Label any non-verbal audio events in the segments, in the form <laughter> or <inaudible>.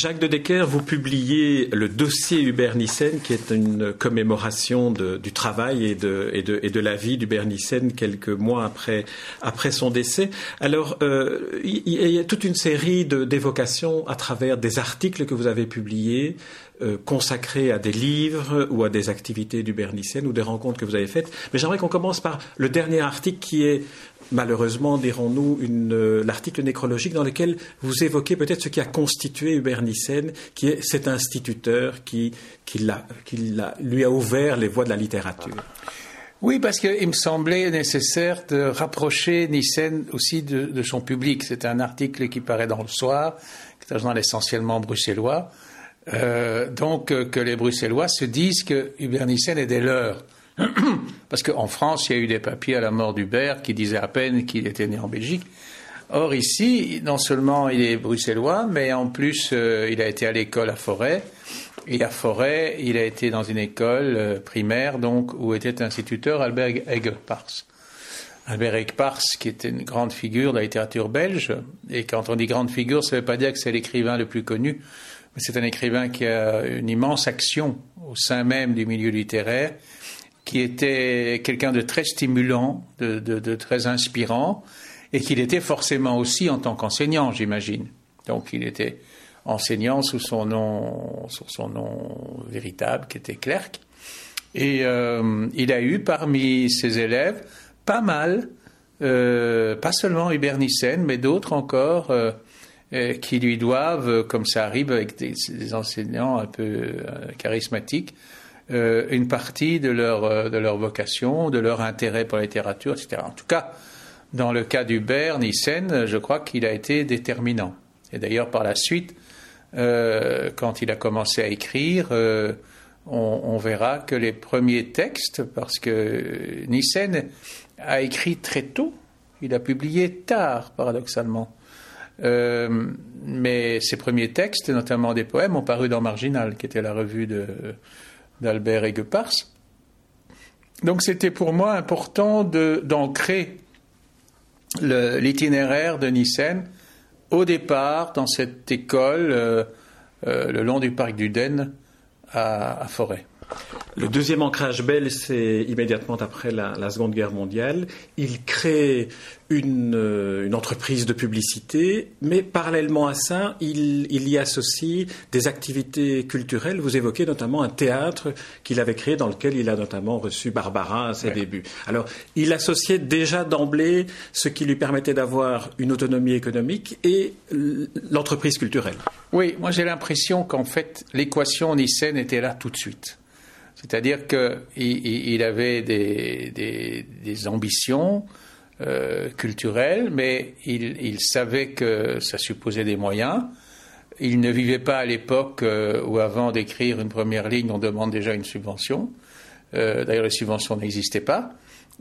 Jacques de Decker, vous publiez le dossier Hubert Nissen, qui est une commémoration du travail et de, la vie d'Hubert Nissen quelques mois après, après son décès. Alors, euh, il, y a toute une série d'évocations à travers des articles que vous avez publiés, euh, consacrés à des livres ou à des activités d'Hubert Nissen ou des rencontres que vous avez faites. Mais j'aimerais qu'on commence par le dernier article qui est malheureusement, dirons-nous, euh, l'article nécrologique dans lequel vous évoquez peut-être ce qui a constitué Hubert Nissen, qui est cet instituteur qui, lui a ouvert les voies de la littérature. Oui, parce qu'il me semblait nécessaire de rapprocher Nissen aussi de, son public. C'est un article qui paraît dans le soir, qui est un journal essentiellement bruxellois. Euh, donc euh, que les Bruxellois se disent que Hubert Nissen est des leurs. <clears throat> Parce qu'en France, il y a eu des papiers à la mort d'Hubert qui disaient à peine qu'il était né en Belgique. Or, ici, non seulement il est bruxellois, mais en plus, euh, il a été à l'école à Forêt. Et à Forêt, il a été dans une école primaire, donc, où était instituteur Albert Egepars. Albert Egepars, qui était une grande figure de la littérature belge. Et quand on dit grande figure, ça ne veut pas dire que c'est l'écrivain le plus connu, c'est un écrivain qui a une immense action au sein même du milieu littéraire qui était quelqu'un de très stimulant, de, très inspirant, et qu'il était forcément aussi en tant qu'enseignant, j'imagine. Donc il était enseignant sous son nom, son nom véritable, qui était Clerc. Et euh, il a eu parmi ses élèves pas mal, euh, pas seulement Hubert Nissen, mais d'autres encore euh, qui lui doivent, comme ça arrive avec des enseignants un peu charismatiques, euh, une partie de leur, euh, de leur vocation, de leur intérêt pour la littérature, etc. En tout cas, dans le cas d'Hubert Nissen, je crois qu'il a été déterminant. Et d'ailleurs, par la suite, euh, quand il a commencé à écrire, on, verra que les premiers textes, parce que Nissen a écrit très tôt, il a publié tard, paradoxalement. Mais ses premiers textes, notamment des poèmes, ont paru dans Marginal, qui était la revue d'Albert Aiguepars. Donc c'était pour moi important d'ancrer l'itinéraire de Nissen au départ dans cette école euh, euh, le long du parc du Den à, à Forêt. Le deuxième ancrage belge, c'est immédiatement après la, Seconde Guerre mondiale. Il crée euh, une, entreprise de publicité, mais parallèlement à ça, il, y associe des activités culturelles. Vous évoquez notamment un théâtre qu'il avait créé dans lequel il a notamment reçu Barbara à ses débuts. Alors, il associait déjà d'emblée ce qui lui permettait d'avoir une autonomie économique et l'entreprise culturelle. Oui, moi j'ai l'impression qu'en fait, l'équation Nissen était là tout de suite. C'est-à-dire qu'il avait des, ambitions euh, culturelles, mais il, savait que ça supposait des moyens. Il ne vivait pas à l'époque euh, où, avant d'écrire une première ligne, on demande déjà une subvention. Euh, d'ailleurs, les subventions n'existaient pas.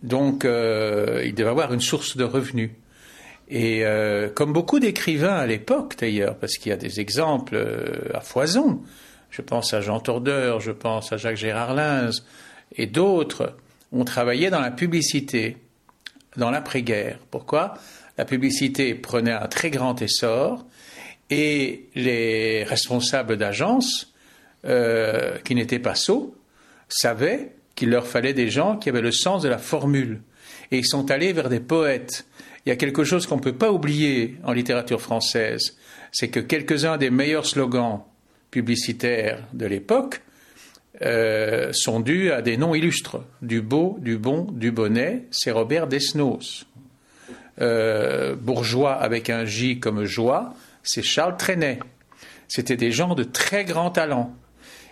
Donc, il devait avoir une source de revenus. Et comme beaucoup d'écrivains à l'époque, d'ailleurs, parce qu'il y a des exemples à foison, je pense à Jean Tordeur, je pense à Jacques Gérard Lins et d'autres, ont travaillé dans la publicité, dans l'après-guerre. Pourquoi? La publicité prenait un très grand essor et les responsables d'agences, euh, qui n'étaient pas sots, savaient qu'il leur fallait des gens qui avaient le sens de la formule. Et ils sont allés vers des poètes. Il y a quelque chose qu'on ne peut pas oublier en littérature française, c'est que quelques-uns des meilleurs slogans publicitaires de l'époque euh, sont dus à des noms illustres. Du beau, du bon, du bonnet, c'est Robert Desnos. Euh, bourgeois avec un J comme joie, c'est Charles Trenet. C'était des gens de très grand talent.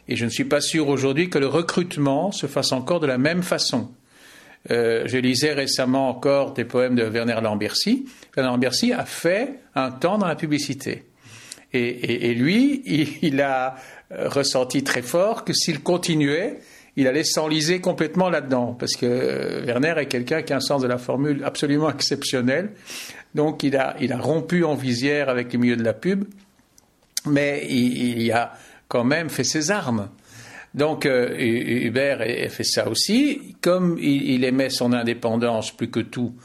Et je ne suis pas sûr aujourd'hui que le recrutement se fasse encore de la même façon. Euh, je lisais récemment encore des poèmes de Werner Lambercy. Werner Lambercy a fait un temps dans la publicité. Et, lui, il, a euh, ressenti très fort que s'il continuait, il allait s'enliser complètement là-dedans, parce que euh, Werner est quelqu'un qui a un sens de la formule absolument exceptionnel. Donc il a, il a rompu en visière avec les milieux de la pub, mais il, il a quand même fait ses armes. Donc euh, Hubert a fait ça aussi. Comme il, aimait son indépendance plus que tout,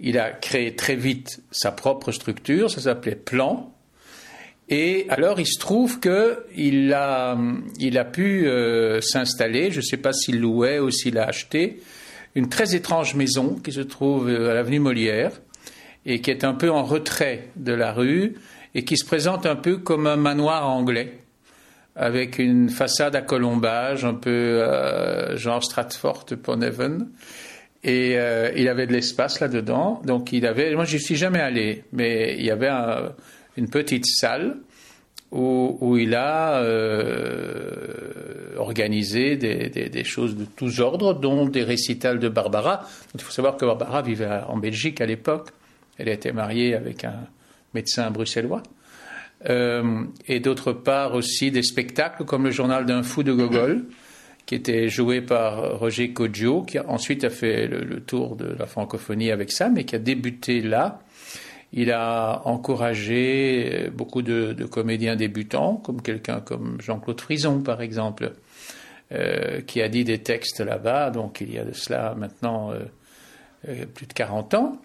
il a créé très vite sa propre structure, ça s'appelait Plan, Et alors, il se trouve qu'il a, il a pu euh, s'installer, je ne sais pas s'il louait ou s'il a acheté, une très étrange maison qui se trouve euh, à l'avenue Molière et qui est un peu en retrait de la rue et qui se présente un peu comme un manoir anglais avec une façade à colombage un peu euh, genre Stratford upon Avon. Et il avait de l'espace là-dedans. Donc il avait, moi je suis jamais allé, mais il y avait un, une petite salle où, il a euh, organisé des, choses de tous ordres, dont des récitals de Barbara. Il faut savoir que Barbara vivait en Belgique à l'époque. Elle était mariée avec un médecin bruxellois. Euh, et d'autre part aussi des spectacles comme le journal d'un fou de Gogol, qui était joué par Roger Coggio, qui ensuite a fait le, tour de la francophonie avec ça, mais qui a débuté là il a encouragé beaucoup de, comédiens débutants, comme quelqu'un comme Jean-Claude Frison, par exemple, euh, qui a dit des textes là-bas, donc il y a de cela maintenant euh, euh, plus de 40 ans.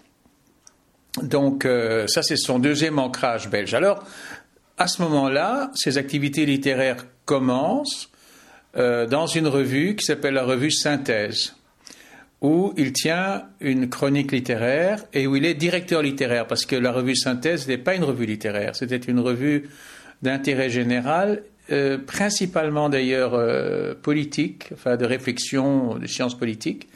Donc ça, c'est son deuxième ancrage belge. Alors, à ce moment-là, ses activités littéraires commencent dans une revue qui s'appelle la revue Synthèse où il tient une chronique littéraire et où il est directeur littéraire, parce que la revue Synthèse n'est pas une revue littéraire, c'était une revue d'intérêt général, euh, principalement d'ailleurs euh, politique, enfin de réflexion, de sciences politiques,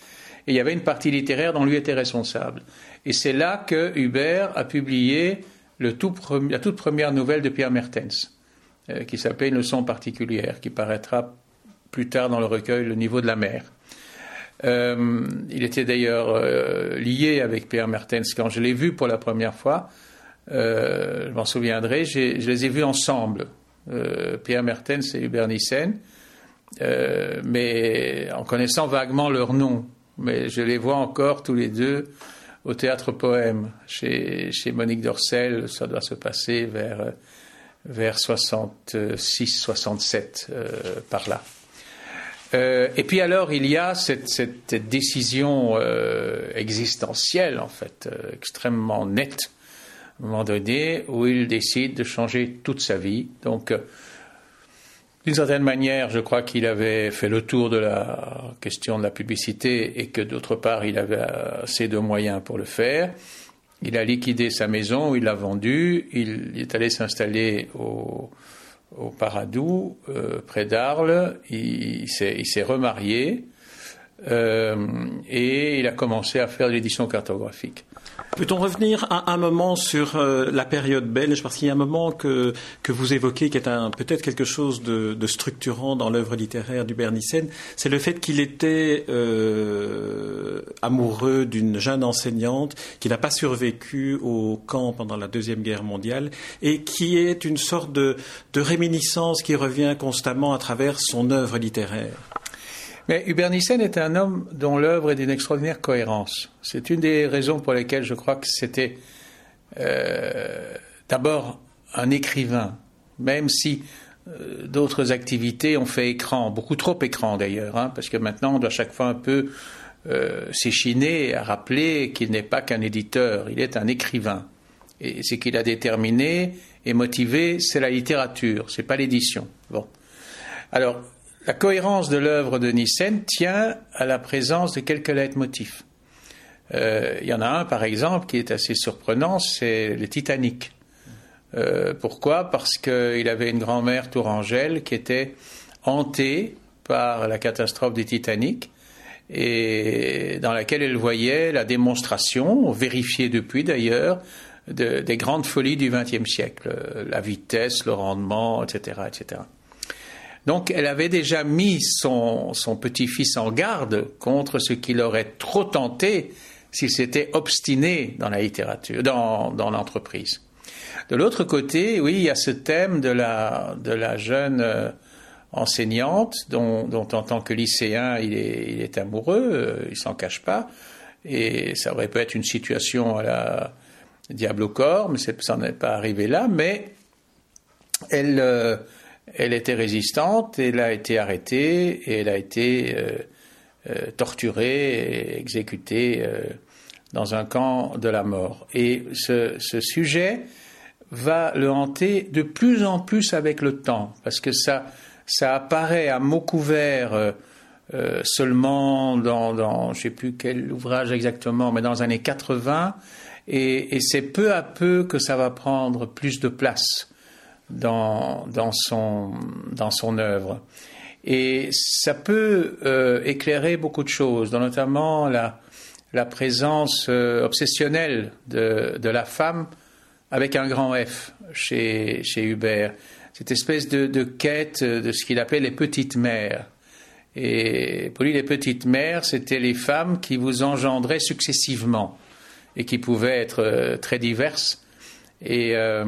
et il y avait une partie littéraire dont lui était responsable. Et c'est là que Hubert a publié la toute première nouvelle de Pierre Mertens, euh, qui s'appelle Une leçon particulière, qui paraîtra plus tard dans le recueil Le niveau de la mer. Euh, il était d'ailleurs euh, lié avec Pierre Mertens quand je l'ai vu pour la première fois. Euh, je m'en souviendrai, je les ai vus ensemble, Pierre Mertens et Hubert Nissen, mais en connaissant vaguement leur nom. Mais je les vois encore tous les deux au théâtre Poème chez, chez Monique Dorcel. Ça doit se passer vers, vers 66-67 par là. Euh, et puis alors, il y a cette, décision euh, existentielle, en fait, euh, extrêmement nette, à un moment donné, où il décide de changer toute sa vie. Donc, d'une certaine manière, je crois qu'il avait fait le tour de la question de la publicité et que d'autre part, il avait assez de moyens pour le faire. Il a liquidé sa maison, il l'a vendue, il est allé s'installer au, au Paradou, euh, près d'Arles. Il, s'est remarié et il a commencé à faire l'édition cartographique. Peut-on revenir à un moment sur euh, la période belge? Parce qu'il y a un moment que, que vous évoquez qui est peut-être quelque chose de, structurant dans l'œuvre littéraire du Bernissen. C'est le fait qu'il était euh, amoureux d'une jeune enseignante qui n'a pas survécu au camp pendant la Deuxième Guerre mondiale et qui est une sorte de, de réminiscence qui revient constamment à travers son œuvre littéraire. Mais Hubert Nissen est un homme dont l'œuvre est d'une extraordinaire cohérence. C'est une des raisons pour lesquelles je crois que c'était euh, d'abord un écrivain, même si euh, d'autres activités ont fait écran, beaucoup trop écran d'ailleurs, hein, parce que maintenant on doit chaque fois un peu euh, s'échiner à rappeler qu'il n'est pas qu'un éditeur, il est un écrivain. Et ce qu'il a déterminé et motivé, c'est la littérature, c'est pas l'édition. Bon. Alors, la cohérence de l'œuvre de Nissen tient à la présence de quelques leitmotifs. Euh, il y en a un, par exemple, qui est assez surprenant, c'est le Titanic. Euh, pourquoi? Parce qu'il avait une grand-mère tourangelle qui était hantée par la catastrophe du Titanic et dans laquelle elle voyait la démonstration, vérifiée depuis d'ailleurs, des grandes folies du XXe siècle, la vitesse, le rendement, etc., etc. Donc elle avait déjà mis son, petit-fils en garde contre ce qui l'aurait trop tenté s'il s'était obstiné dans la littérature, dans, l'entreprise. De l'autre côté, oui, il y a ce thème de la, jeune euh, enseignante dont, en tant que lycéen il est, amoureux, euh, il s'en cache pas, et ça aurait pu être une situation à la diable au corps, mais ça n'est pas arrivé là, mais elle, euh, elle était résistante, elle a été arrêtée et elle a été euh, euh, torturée et exécutée euh, dans un camp de la mort. Et ce, sujet va le hanter de plus en plus avec le temps, parce que ça, ça apparaît à mots couverts seulement dans, dans je ne sais plus quel ouvrage exactement, mais dans les années 80, et, et c'est peu à peu que ça va prendre plus de place dans, son, œuvre. Et ça peut euh, éclairer beaucoup de choses, notamment la, présence euh, obsessionnelle de, la femme avec un grand F chez, Hubert. Cette espèce de, quête de ce qu'il appelait les petites mères. Et pour lui, les petites mères, c'était les femmes qui vous engendraient successivement et qui pouvaient être euh, très diverses euh,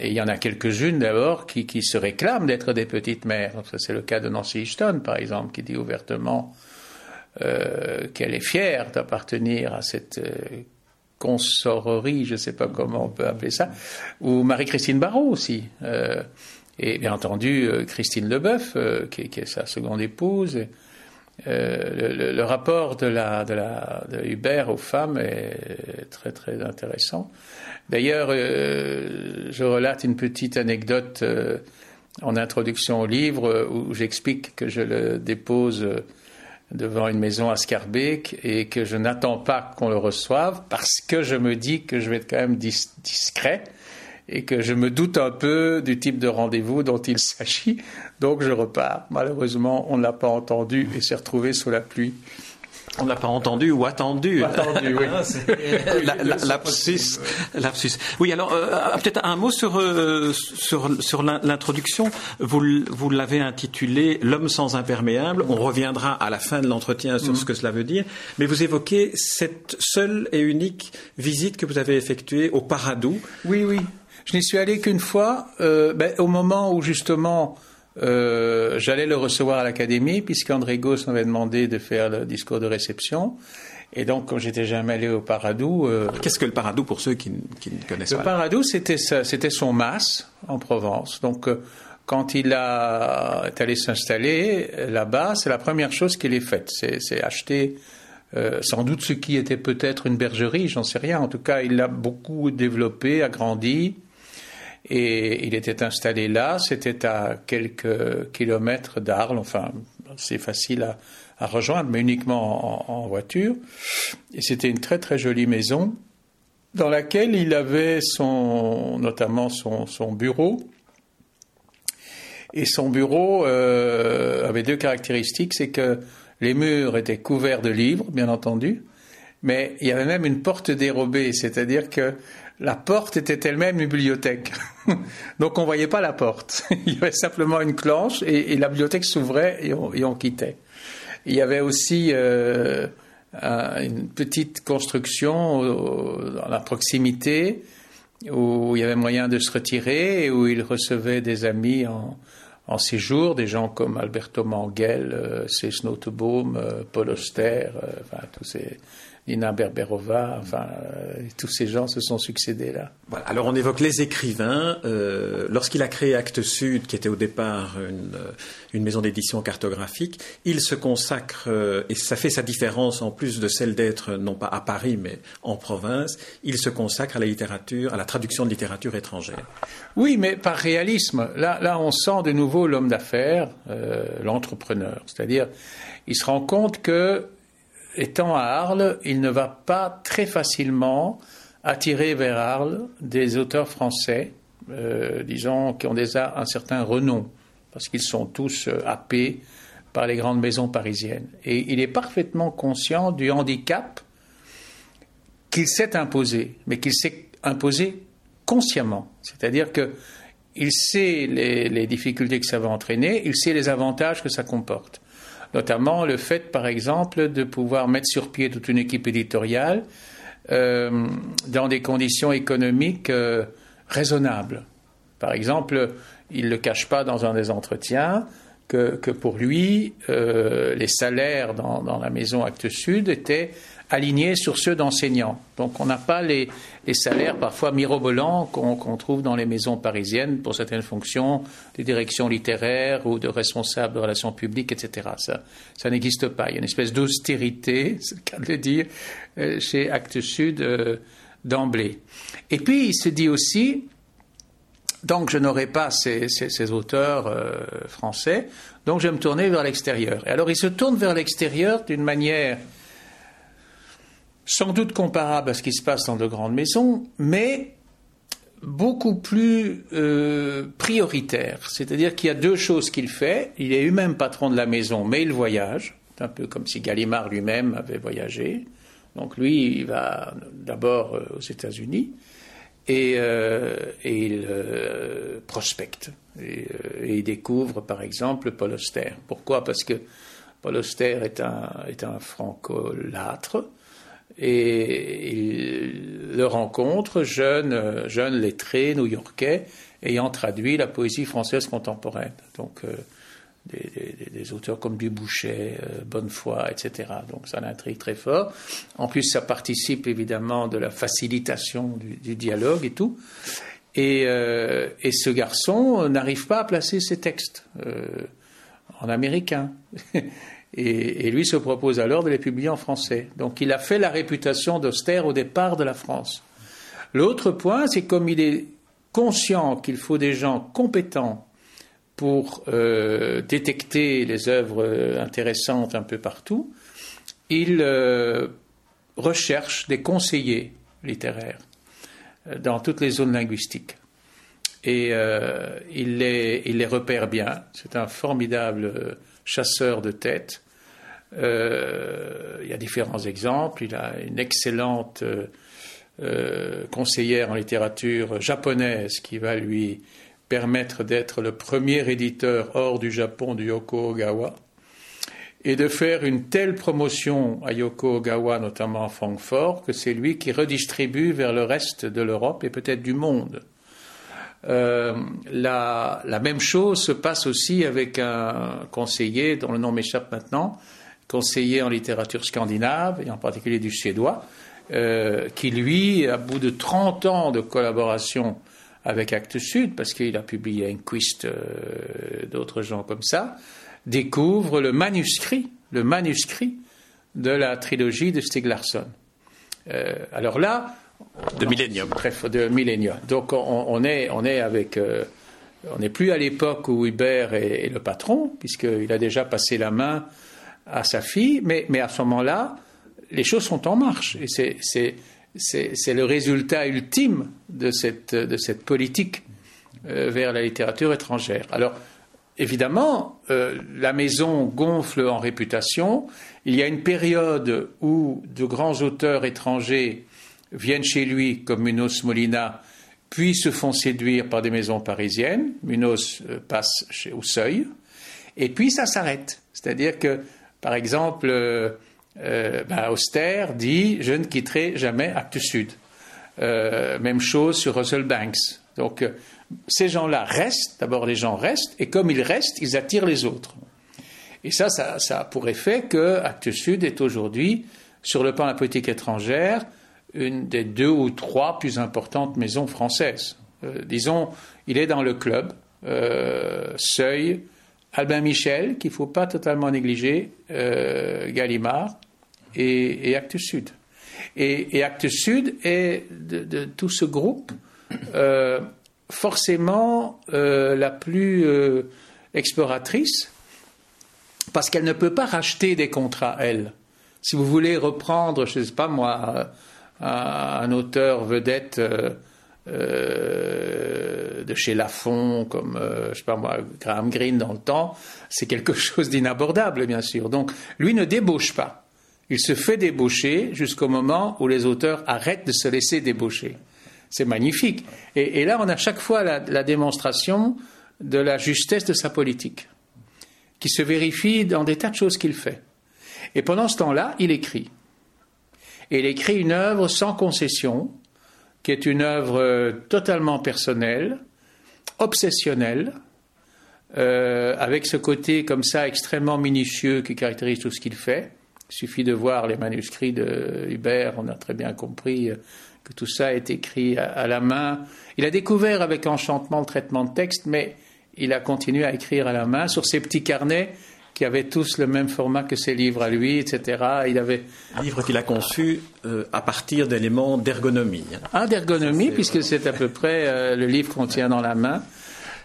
et, il y en a quelques-unes d'abord qui, se réclament d'être des petites mères. c'est le cas de Nancy Ashton, par exemple, qui dit ouvertement euh, qu'elle est fière d'appartenir à cette euh, consorrerie, je ne sais pas comment on peut appeler ça, ou Marie-Christine Barrault aussi. et bien entendu, Christine Leboeuf, qui, est sa seconde épouse. Le, rapport de, la, Hubert aux femmes est très très intéressant. D'ailleurs, euh, je relate une petite anecdote euh, en introduction au livre euh, où j'explique que je le dépose devant une maison à Scarbeck et que je n'attends pas qu'on le reçoive parce que je me dis que je vais être quand même discret et que je me doute un peu du type de rendez-vous dont il s'agit. Donc je repars. Malheureusement, on ne l'a pas entendu et s'est retrouvé sous la pluie. On n'a pas entendu ou attendu. Attendu, oui. lapsus, Oui, alors euh, peut-être un mot sur euh, sur, sur l'introduction. Vous, vous l'avez intitulé L'homme sans imperméable. On reviendra à la fin de l'entretien sur mm. ce que cela veut dire. Mais vous évoquez cette seule et unique visite que vous avez effectuée au Paradou. Oui, oui. Je n'y suis allé qu'une fois, ben, au moment où justement euh, j'allais le recevoir à l'académie, puisqu'André Gauss m'avait demandé de faire le discours de réception. Et donc, quand j'étais jamais allé au Paradou. Euh, Qu'est-ce que le Paradou pour ceux qui, qui ne connaissent pas? Le Paradou, c'était c'était son mas en Provence. Donc, euh, quand il a, est allé s'installer là-bas, c'est la première chose qu'il ait faite. C'est acheter euh, sans doute ce qui était peut-être une bergerie, j'en sais rien. En tout cas, il l'a beaucoup développé, agrandi. Et il était installé là, c'était à quelques kilomètres d'Arles, enfin c'est facile à, rejoindre, mais uniquement en, voiture. Et c'était une très très jolie maison dans laquelle il avait son, notamment son, son bureau. Et son bureau euh, avait deux caractéristiques, c'est que les murs étaient couverts de livres, bien entendu, mais il y avait même une porte dérobée, c'est-à-dire que la porte était elle-même une bibliothèque. <laughs> Donc on voyait pas la porte. <laughs> Il y avait simplement une clanche et, la bibliothèque s'ouvrait et, on, quittait. Il y avait aussi euh, une petite construction dans la proximité où il y avait moyen de se retirer et où il recevait des amis en, séjour, des gens comme Alberto Manguel, euh, euh, Paul Auster, enfin tous ces Nina Berberova, enfin, euh, tous ces gens se sont succédés là. Voilà. Alors on évoque les écrivains. Euh, lorsqu'il a créé Actes Sud, qui était au départ une, euh, une maison d'édition cartographique, il se consacre, et ça fait sa différence en plus de celle d'être non pas à Paris mais en province, il se consacre à la littérature, à la traduction de littérature étrangère. Oui, mais par réalisme. Là, là on sent de nouveau l'homme d'affaires, l'entrepreneur. C'est-à-dire, il se rend compte que étant à Arles, il ne va pas très facilement attirer vers Arles des auteurs français, euh, disons, qui ont déjà un certain renom, parce qu'ils sont tous euh, happés par les grandes maisons parisiennes. Et il est parfaitement conscient du handicap qu'il s'est imposé, mais qu'il s'est imposé consciemment. C'est-à-dire qu'il sait les difficultés que ça va entraîner, il sait les avantages que ça comporte notamment le fait, par exemple, de pouvoir mettre sur pied toute une équipe éditoriale euh, dans des conditions économiques euh, raisonnables. Par exemple, il ne le cache pas dans un des entretiens que, pour lui, euh, les salaires dans, la maison Actes Sud étaient alignés sur ceux d'enseignants. Donc on n'a pas les, salaires parfois mirobolants qu'on trouve dans les maisons parisiennes pour certaines fonctions de direction littéraire ou de responsable de relations publiques, etc. Ça, ça n'existe pas. Il y a une espèce d'austérité, <laughs> c'est le cas de le dire, euh, chez Actes Sud euh, d'emblée. Et puis il se dit aussi Donc je n'aurai pas ces, auteurs euh, français, donc je vais me tourner vers l'extérieur. Et alors il se tourne vers l'extérieur d'une manière sans doute comparable à ce qui se passe dans de grandes maisons, mais beaucoup plus euh, prioritaire. C'est-à-dire qu'il y a deux choses qu'il fait. Il est lui-même patron de la maison, mais il voyage. C'est un peu comme si Gallimard lui-même avait voyagé. Donc lui, il va d'abord euh, aux États-Unis et, euh, il prospecte. Et, il découvre, par exemple, Paul Auster. Pourquoi? Parce que Paul Auster est un, est un franco-lâtre et il le rencontre, jeune, jeune lettré new-yorkais, ayant traduit la poésie française contemporaine. Donc, euh, des, auteurs comme Dubouchet, euh, Bonnefoy, etc. Donc, ça l'intrigue très fort. En plus, ça participe évidemment de la facilitation du, dialogue et tout. Et, euh, et ce garçon n'arrive pas à placer ses textes en américain. <laughs> Et, lui se propose alors de les publier en français. Donc il a fait la réputation d'Austère au départ de la France. L'autre point, c'est comme il est conscient qu'il faut des gens compétents pour euh, détecter les œuvres intéressantes un peu partout, il euh, recherche des conseillers littéraires euh, dans toutes les zones linguistiques. Et il les, il, les, repère bien. C'est un formidable chasseur de tête. Il y a différents exemples. Il a une excellente conseillère en littérature japonaise qui va lui permettre d'être le premier éditeur hors du Japon du Yoko Ogawa et de faire une telle promotion à Yoko Ogawa, notamment à Francfort, que c'est lui qui redistribue vers le reste de l'Europe et peut-être du monde. la, la, même chose se passe aussi avec un conseiller dont le nom m'échappe maintenant, conseiller en littérature scandinave, et en particulier du suédois, euh, qui, lui, à bout de 30 ans de collaboration avec Actes Sud, parce qu'il a publié Inquist, euh, d'autres gens comme ça, découvre le manuscrit, le manuscrit de la trilogie de Stieg Larsson. Euh, alors là, de Millennium. de Millennium. Donc on, est, on est avec, on n'est plus à l'époque où Hubert est, est le patron, puisqu'il a déjà passé la main à sa fille, mais, mais à ce moment-là, les choses sont en marche. Et c'est le résultat ultime de cette, politique euh, vers la littérature étrangère. Alors, évidemment, euh, la maison gonfle en réputation. Il y a une période où de grands auteurs étrangers viennent chez lui, comme Munoz Molina, puis se font séduire par des maisons parisiennes. Munoz euh, passe au seuil, et puis ça s'arrête. C'est-à-dire que par exemple, euh, euh, ben, Auster dit Je ne quitterai jamais Actes Sud. Euh, même chose sur Russell Banks. Donc, ces gens-là restent, d'abord les gens restent, et comme ils restent, ils attirent les autres. Et ça, ça, a pour effet que Actes Sud est aujourd'hui, sur le plan de la politique étrangère, une des deux ou trois plus importantes maisons françaises. disons, il est dans le club, Seuil, Albin Michel, qu'il ne faut pas totalement négliger, euh, Gallimard et, Actes Sud. Et, Actes Sud est de, tout ce groupe euh, forcément euh, la plus exploratrice parce qu'elle ne peut pas racheter des contrats, elle. Si vous voulez reprendre, je ne sais pas moi, un, auteur vedette euh, de chez Lafont, comme, euh, je sais pas moi, Graham Greene dans le temps, c'est quelque <laughs> chose d'inabordable, bien sûr. Donc, lui ne débauche pas. Il se fait débaucher jusqu'au moment où les auteurs arrêtent de se laisser débaucher. C'est magnifique. Et, là, on a chaque fois la, démonstration de la justesse de sa politique, qui se vérifie dans des tas de choses qu'il fait. Et pendant ce temps-là, il écrit. Il écrit une œuvre sans concession, qui est une œuvre euh, totalement personnelle, obsessionnelle, euh, avec ce côté comme ça extrêmement minutieux qui caractérise tout ce qu'il fait. Il suffit de voir les manuscrits de Hubert, on a très bien compris euh, que tout ça est écrit à, la main. Il a découvert avec enchantement le traitement de texte, mais il a continué à écrire à la main sur ses petits carnets qui avaient tous le même format que ses livres à lui, etc. Il avait un livre qu'il a conçu euh, à partir d'éléments d'ergonomie. Hein. Ah, d'ergonomie, puisque c'est à peu près euh, le livre qu'on tient dans la main.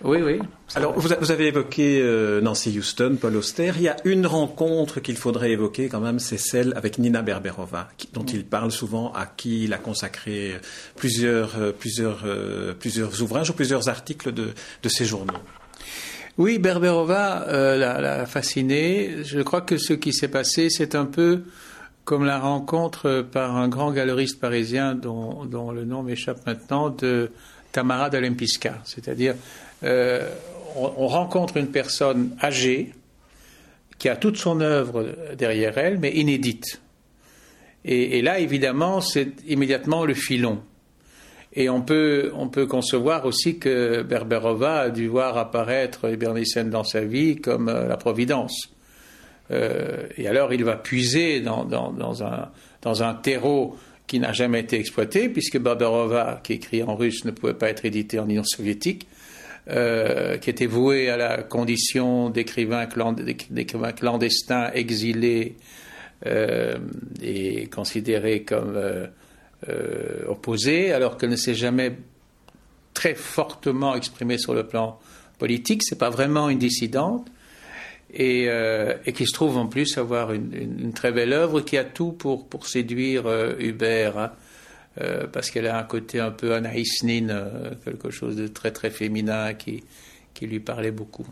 Oui, oui. Alors, vous, avez évoqué euh, Nancy Houston, Paul Auster. Il y a une rencontre qu'il faudrait évoquer quand même, c'est celle avec Nina Berberova, dont il parle souvent, à qui il a consacré plusieurs, plusieurs, plusieurs ouvrages ou plusieurs articles de, de ses journaux. Oui, Berberova euh, l'a fasciné. Je crois que ce qui s'est passé, c'est un peu comme la rencontre par un grand galeriste parisien dont, le nom m'échappe maintenant, de Tamara de Lempiska. C'est-à-dire, euh, on, rencontre une personne âgée qui a toute son œuvre derrière elle, mais inédite. et là, évidemment, c'est immédiatement le filon. Et on peut, on peut concevoir aussi que Berberova a dû voir apparaître Ibernisen dans sa vie comme euh, la Providence. Euh, et alors il va puiser dans, dans, un, dans un terreau qui n'a jamais été exploité, puisque Berberova, qui écrit en russe, ne pouvait pas être édité en Union soviétique, euh, qui était voué à la condition d'écrivain clandestin, exilé euh, et considéré comme euh, opposée, alors qu'elle ne s'est jamais très fortement exprimée sur le plan politique. C'est pas vraiment une dissidente. Et, qui se trouve en plus avoir une, très belle œuvre qui a tout pour, pour séduire Hubert, hein. Parce qu'elle a un côté un peu Anaïs Nin, quelque chose de très très féminin qui, qui lui parlait beaucoup.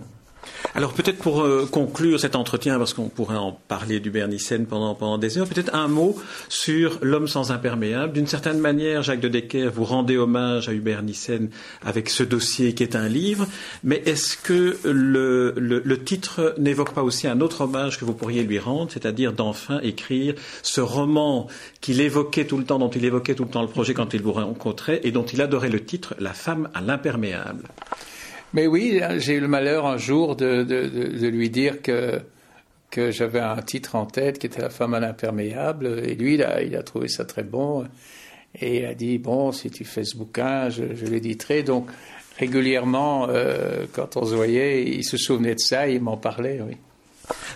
Alors peut-être pour euh, conclure cet entretien, parce qu'on pourrait en parler du Bernicène pendant, pendant des heures, peut-être un mot sur l'homme sans imperméable. D'une certaine manière, Jacques de Decker, vous rendez hommage à Hubert Nissen avec ce dossier qui est un livre, mais est-ce que le, le, titre n'évoque pas aussi un autre hommage que vous pourriez lui rendre, c'est-à-dire d'enfin écrire ce roman qu'il évoquait tout le temps, dont il évoquait tout le temps le projet quand il vous rencontrait, et dont il adorait le titre, La femme à l'imperméable? Mais oui, j'ai eu le malheur un jour de, lui dire que, que j'avais un titre en tête qui était La femme à l'imperméable. Et lui, il a, il a trouvé ça très bon. Et il a dit Bon, si tu fais ce bouquin, je, je l'éditerai. Donc, régulièrement, euh, quand on se voyait, il se souvenait de ça, il m'en parlait, oui.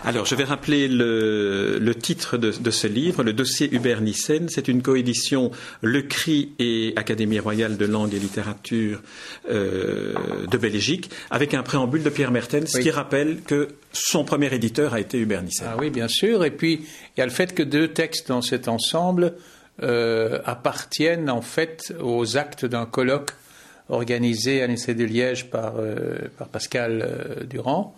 Alors, je vais rappeler le, titre de, ce livre, le dossier Hubert Nissen. C'est une coédition Le Cri et Académie royale de langue et littérature euh, de Belgique, avec un préambule de Pierre Mertens qui rappelle que son premier éditeur a été Hubert Nissen. Ah oui, bien sûr. Et puis, il y a le fait que deux textes dans cet ensemble euh, appartiennent en fait aux actes d'un colloque organisé à l'Institut de Liège par, euh, par Pascal Durand.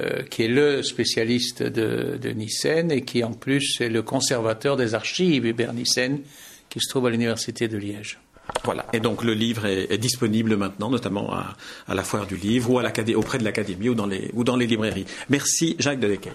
Euh, qui est le spécialiste de, de, Nissen et qui en plus est le conservateur des archives Hubert Nissen qui se trouve à l'université de Liège. Voilà. Et donc le livre est, disponible maintenant, notamment à, la foire du livre ou à auprès de l'académie ou, dans les, ou dans les librairies. Merci Jacques Dedecker.